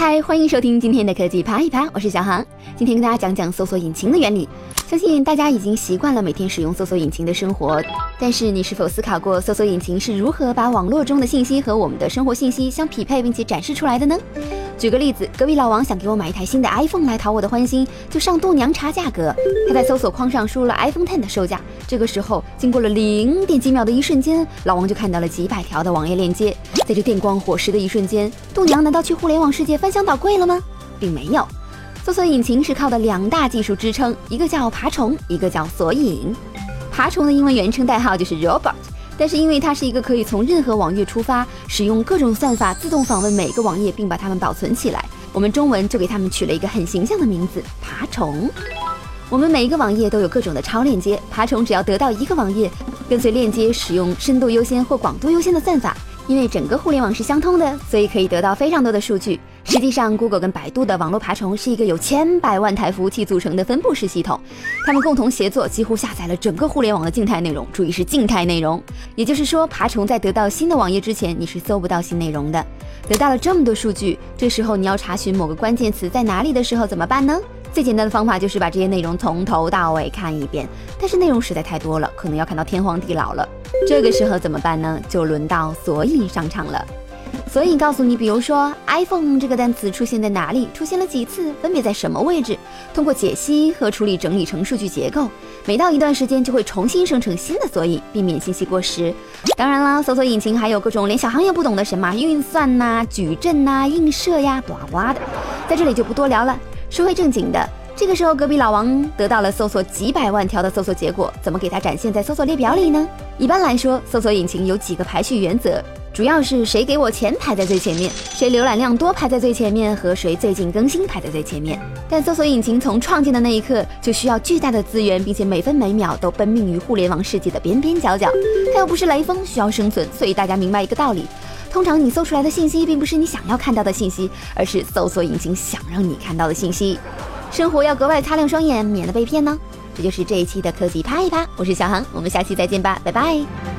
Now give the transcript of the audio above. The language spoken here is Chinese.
嗨，欢迎收听今天的科技啪一啪，我是小航。今天跟大家讲讲搜索引擎的原理。相信大家已经习惯了每天使用搜索引擎的生活，但是你是否思考过搜索引擎是如何把网络中的信息和我们的生活信息相匹配并且展示出来的呢？举个例子，隔壁老王想给我买一台新的 iPhone 来讨我的欢心，就上度娘查价格。他在搜索框上输入了 iPhone Ten 的售价。这个时候，经过了零点几秒的一瞬间，老王就看到了几百条的网页链接。在这电光火石的一瞬间，度娘难道去互联网世界翻箱倒柜了吗？并没有。搜索引擎是靠的两大技术支撑，一个叫爬虫，一个叫索引。爬虫的英文原称代号就是 Robot。但是因为它是一个可以从任何网页出发，使用各种算法自动访问每个网页，并把它们保存起来，我们中文就给它们取了一个很形象的名字——爬虫。我们每一个网页都有各种的超链接，爬虫只要得到一个网页，跟随链接使用深度优先或广度优先的算法。因为整个互联网是相通的，所以可以得到非常多的数据。实际上，Google 跟百度的网络爬虫是一个由千百万台服务器组成的分布式系统，它们共同协作，几乎下载了整个互联网的静态内容。注意是静态内容，也就是说，爬虫在得到新的网页之前，你是搜不到新内容的。得到了这么多数据，这时候你要查询某个关键词在哪里的时候怎么办呢？最简单的方法就是把这些内容从头到尾看一遍，但是内容实在太多了，可能要看到天荒地老了。这个时候怎么办呢？就轮到索引上场了。索引告诉你，比如说 iPhone 这个单词出现在哪里，出现了几次，分别在什么位置，通过解析和处理整理成数据结构，每到一段时间就会重新生成新的索引，避免信息过时。当然啦，搜索引擎还有各种连小航也不懂的什么运算呐、矩阵呐、映射呀，呱呱的，在这里就不多聊了。说回正经的，这个时候隔壁老王得到了搜索几百万条的搜索结果，怎么给它展现在搜索列表里呢？一般来说，搜索引擎有几个排序原则，主要是谁给我钱排在最前面，谁浏览量多排在最前面，和谁最近更新排在最前面。但搜索引擎从创建的那一刻就需要巨大的资源，并且每分每秒都奔命于互联网世界的边边角角。它又不是雷锋，需要生存，所以大家明白一个道理。通常你搜出来的信息并不是你想要看到的信息，而是搜索引擎想让你看到的信息。生活要格外擦亮双眼，免得被骗呢。这就是这一期的科技啪一啪，我是小航，我们下期再见吧，拜拜。